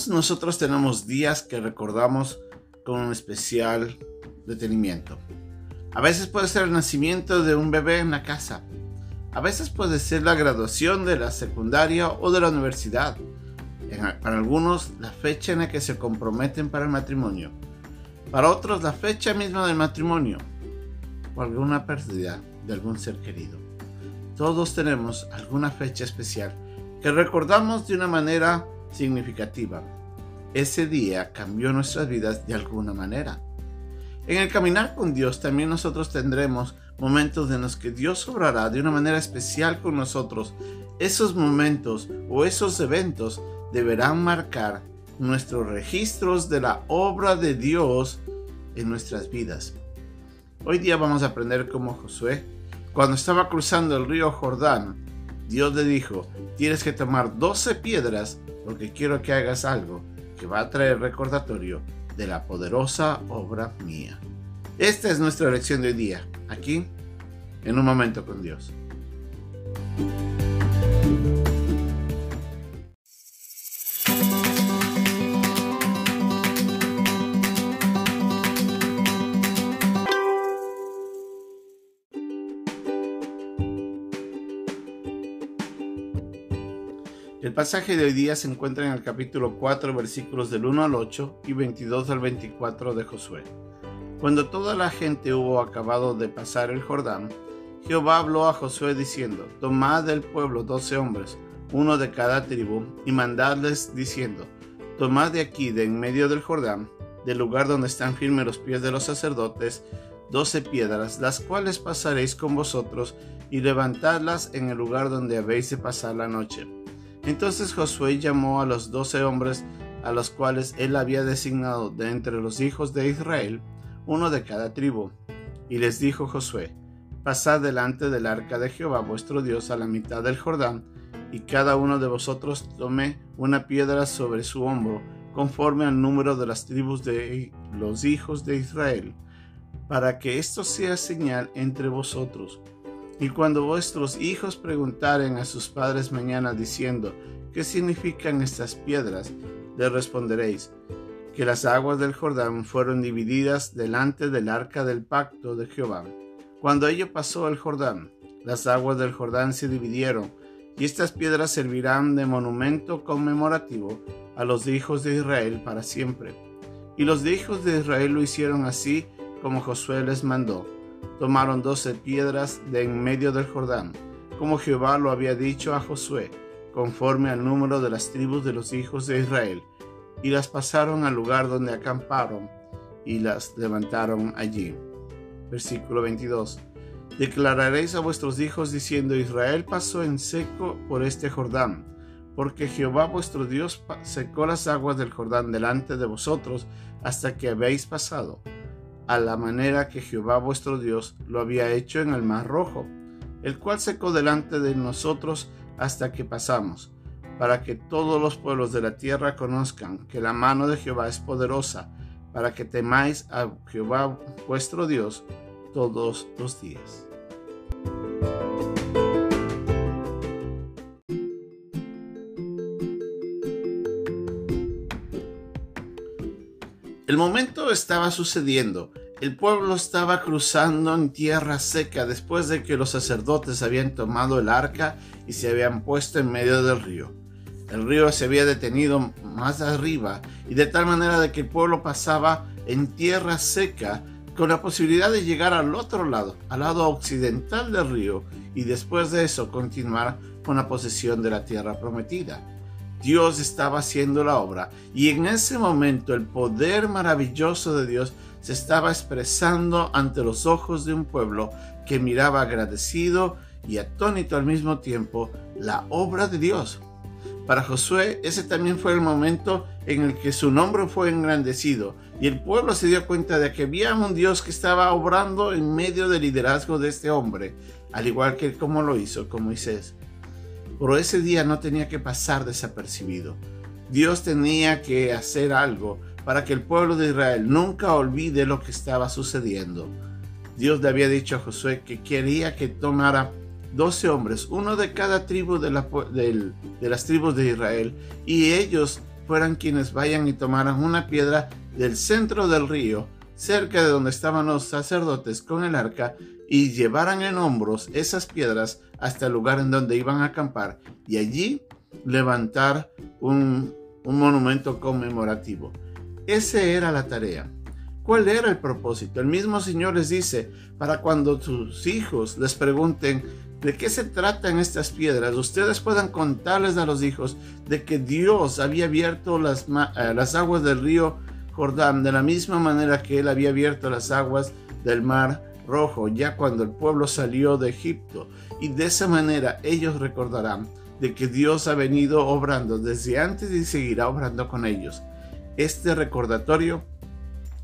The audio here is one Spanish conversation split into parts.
Todos nosotros tenemos días que recordamos con un especial detenimiento. A veces puede ser el nacimiento de un bebé en la casa. A veces puede ser la graduación de la secundaria o de la universidad. Para algunos, la fecha en la que se comprometen para el matrimonio. Para otros, la fecha misma del matrimonio. O alguna pérdida de algún ser querido. Todos tenemos alguna fecha especial que recordamos de una manera significativa. Ese día cambió nuestras vidas de alguna manera. En el caminar con Dios también nosotros tendremos momentos en los que Dios obrará de una manera especial con nosotros. Esos momentos o esos eventos deberán marcar nuestros registros de la obra de Dios en nuestras vidas. Hoy día vamos a aprender cómo Josué, cuando estaba cruzando el río Jordán, Dios le dijo, tienes que tomar 12 piedras porque quiero que hagas algo que va a traer recordatorio de la poderosa obra mía. Esta es nuestra lección de hoy día, aquí, en un momento con Dios. El pasaje de hoy día se encuentra en el capítulo 4, versículos del 1 al 8 y 22 al 24 de Josué. Cuando toda la gente hubo acabado de pasar el Jordán, Jehová habló a Josué diciendo, Tomad del pueblo doce hombres, uno de cada tribu, y mandadles diciendo, Tomad de aquí, de en medio del Jordán, del lugar donde están firmes los pies de los sacerdotes, doce piedras, las cuales pasaréis con vosotros, y levantadlas en el lugar donde habéis de pasar la noche entonces Josué llamó a los doce hombres a los cuales él había designado de entre los hijos de Israel, uno de cada tribu. Y les dijo Josué, Pasad delante del arca de Jehová vuestro Dios a la mitad del Jordán, y cada uno de vosotros tome una piedra sobre su hombro, conforme al número de las tribus de los hijos de Israel, para que esto sea señal entre vosotros y cuando vuestros hijos preguntaren a sus padres mañana diciendo, ¿qué significan estas piedras? Le responderéis, que las aguas del Jordán fueron divididas delante del arca del pacto de Jehová. Cuando ello pasó el Jordán, las aguas del Jordán se dividieron, y estas piedras servirán de monumento conmemorativo a los hijos de Israel para siempre. Y los hijos de Israel lo hicieron así como Josué les mandó tomaron doce piedras de en medio del Jordán, como Jehová lo había dicho a Josué, conforme al número de las tribus de los hijos de Israel, y las pasaron al lugar donde acamparon, y las levantaron allí. Versículo 22. Declararéis a vuestros hijos diciendo, Israel pasó en seco por este Jordán, porque Jehová vuestro Dios secó las aguas del Jordán delante de vosotros hasta que habéis pasado a la manera que Jehová vuestro Dios lo había hecho en el mar rojo, el cual secó delante de nosotros hasta que pasamos, para que todos los pueblos de la tierra conozcan que la mano de Jehová es poderosa, para que temáis a Jehová vuestro Dios todos los días. Momento estaba sucediendo. El pueblo estaba cruzando en tierra seca después de que los sacerdotes habían tomado el arca y se habían puesto en medio del río. El río se había detenido más arriba y de tal manera de que el pueblo pasaba en tierra seca con la posibilidad de llegar al otro lado, al lado occidental del río y después de eso continuar con la posesión de la tierra prometida. Dios estaba haciendo la obra y en ese momento el poder maravilloso de Dios se estaba expresando ante los ojos de un pueblo que miraba agradecido y atónito al mismo tiempo la obra de Dios. Para Josué ese también fue el momento en el que su nombre fue engrandecido y el pueblo se dio cuenta de que había un Dios que estaba obrando en medio del liderazgo de este hombre, al igual que como lo hizo con Moisés pero ese día no tenía que pasar desapercibido. Dios tenía que hacer algo para que el pueblo de Israel nunca olvide lo que estaba sucediendo. Dios le había dicho a Josué que quería que tomara doce hombres, uno de cada tribu de, las tribus de Israel, y ellos fueran quienes vayan y tomaran una piedra del centro del río, cerca de donde estaban los sacerdotes con el arca, y llevaran en hombros esas piedras hasta el lugar en donde iban a acampar, y allí levantar un, un monumento conmemorativo. Esa era la tarea. ¿Cuál era el propósito? El mismo Señor les dice, para cuando sus hijos les pregunten de qué se tratan estas piedras, ustedes puedan contarles a los hijos de que Dios había abierto las, eh, las aguas del río Jordán de la misma manera que Él había abierto las aguas del mar rojo, ya cuando el pueblo salió de Egipto. Y de esa manera ellos recordarán de que Dios ha venido obrando desde antes y seguirá obrando con ellos. Este recordatorio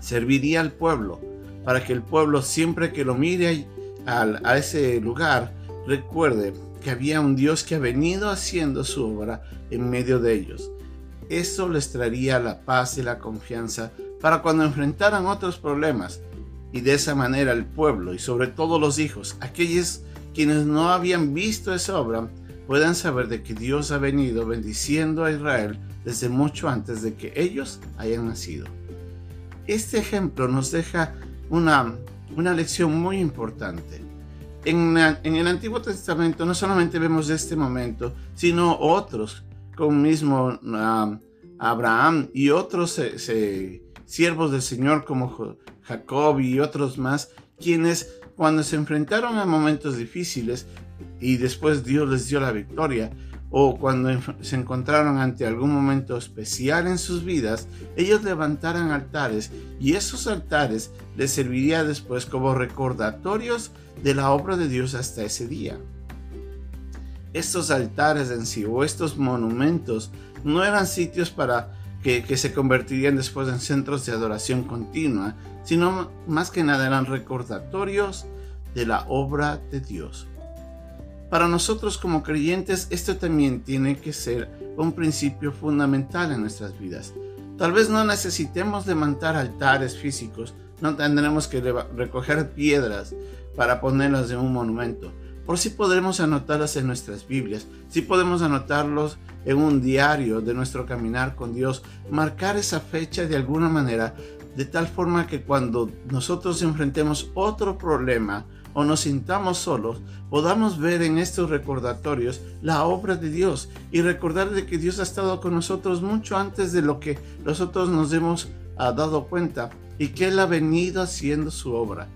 serviría al pueblo, para que el pueblo siempre que lo mire a, ese lugar, recuerde que había un Dios que ha venido haciendo su obra en medio de ellos. Eso les traería la paz y la confianza para cuando enfrentaran otros problemas. Y de esa manera el pueblo y sobre todo los hijos, aquellos quienes no habían visto esa obra, puedan saber de que Dios ha venido bendiciendo a Israel desde mucho antes de que ellos hayan nacido este ejemplo nos deja una, una lección muy importante. En, el Antiguo Testamento no solamente vemos este momento, sino otros, como mismo ah, Abraham y otros siervos del Señor como Jacob y otros más, quienes cuando se enfrentaron a momentos difíciles y después Dios les dio la victoria, o cuando se encontraron ante algún momento especial en sus vidas, ellos levantaran altares y esos altares les serviría después como recordatorios de la obra de Dios hasta ese día. Estos altares en sí o estos monumentos no eran sitios para que, se convertirían después en centros de adoración continua, sino más que nada eran recordatorios de la obra de Dios. Para nosotros como creyentes esto también tiene que ser un principio fundamental en nuestras vidas. Tal vez no necesitemos levantar altares físicos, no tendremos que recoger piedras para ponerlas en un monumento. Por si podremos anotarlas en nuestras Biblias, si podemos anotarlos en un diario de nuestro caminar con Dios, marcar esa fecha de alguna manera, de tal forma que cuando nosotros enfrentemos otro problema, o nos sintamos solos, podamos ver en estos recordatorios la obra de Dios y recordar de que Dios ha estado con nosotros mucho antes de lo que nosotros nos hemos ah, dado cuenta y que Él ha venido haciendo su obra.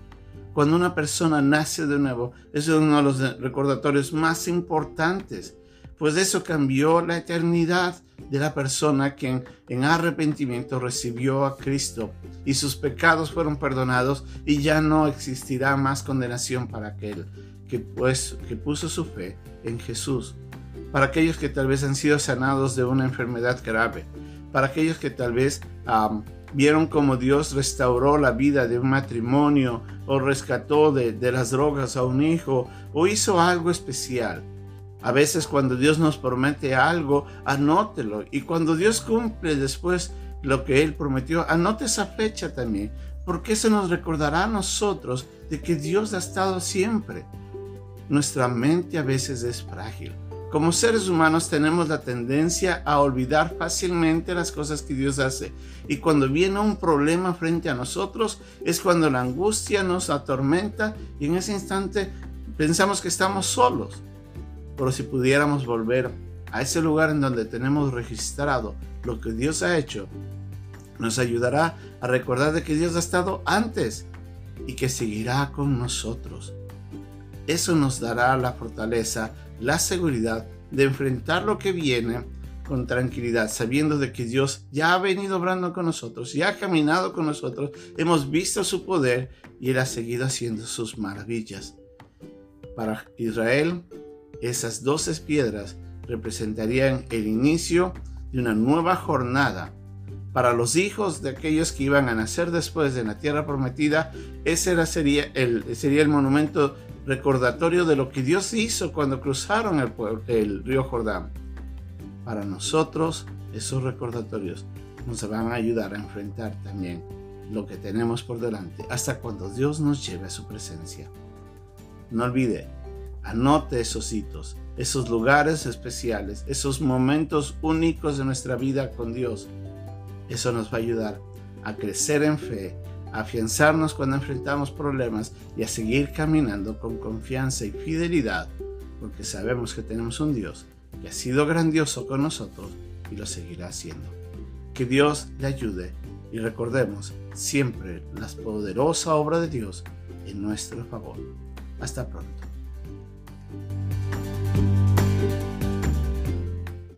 Cuando una persona nace de nuevo, es uno de los recordatorios más importantes pues eso cambió la eternidad de la persona que en, arrepentimiento recibió a Cristo y sus pecados fueron perdonados y ya no existirá más condenación para aquel que, pues, que puso su fe en Jesús. Para aquellos que tal vez han sido sanados de una enfermedad grave, para aquellos que tal vez vieron como Dios restauró la vida de un matrimonio o rescató de, de las drogas a un hijo o hizo algo especial a veces cuando Dios nos promete algo, anótelo. Y cuando Dios cumple después lo que Él prometió, anote esa fecha también. Porque eso nos recordará a nosotros de que Dios ha estado siempre. Nuestra mente a veces es frágil. Como seres humanos tenemos la tendencia a olvidar fácilmente las cosas que Dios hace. Y cuando viene un problema frente a nosotros es cuando la angustia nos atormenta y en ese instante pensamos que estamos solos. Pero si pudiéramos volver a ese lugar en donde tenemos registrado lo que Dios ha hecho, nos ayudará a recordar de que Dios ha estado antes y que seguirá con nosotros. Eso nos dará la fortaleza, la seguridad de enfrentar lo que viene con tranquilidad, sabiendo de que Dios ya ha venido obrando con nosotros, ya ha caminado con nosotros, hemos visto su poder y Él ha seguido haciendo sus maravillas. Para Israel, esas doce piedras representarían el inicio de una nueva jornada. Para los hijos de aquellos que iban a nacer después de la tierra prometida, ese sería, el, sería el monumento recordatorio de lo que Dios hizo cuando cruzaron el, el río Jordán. Para nosotros, esos recordatorios nos van a ayudar a enfrentar también lo que tenemos por delante hasta cuando Dios nos lleve a su presencia. No olvide, Anote esos hitos esos lugares especiales, esos momentos únicos de nuestra vida con Dios. Eso nos va a ayudar a crecer en fe, afianzarnos cuando enfrentamos problemas y a seguir caminando con confianza y fidelidad, porque sabemos que tenemos un Dios que ha sido grandioso con nosotros y lo seguirá haciendo. Que Dios le ayude y recordemos siempre la poderosa obra de Dios en nuestro favor. Hasta pronto.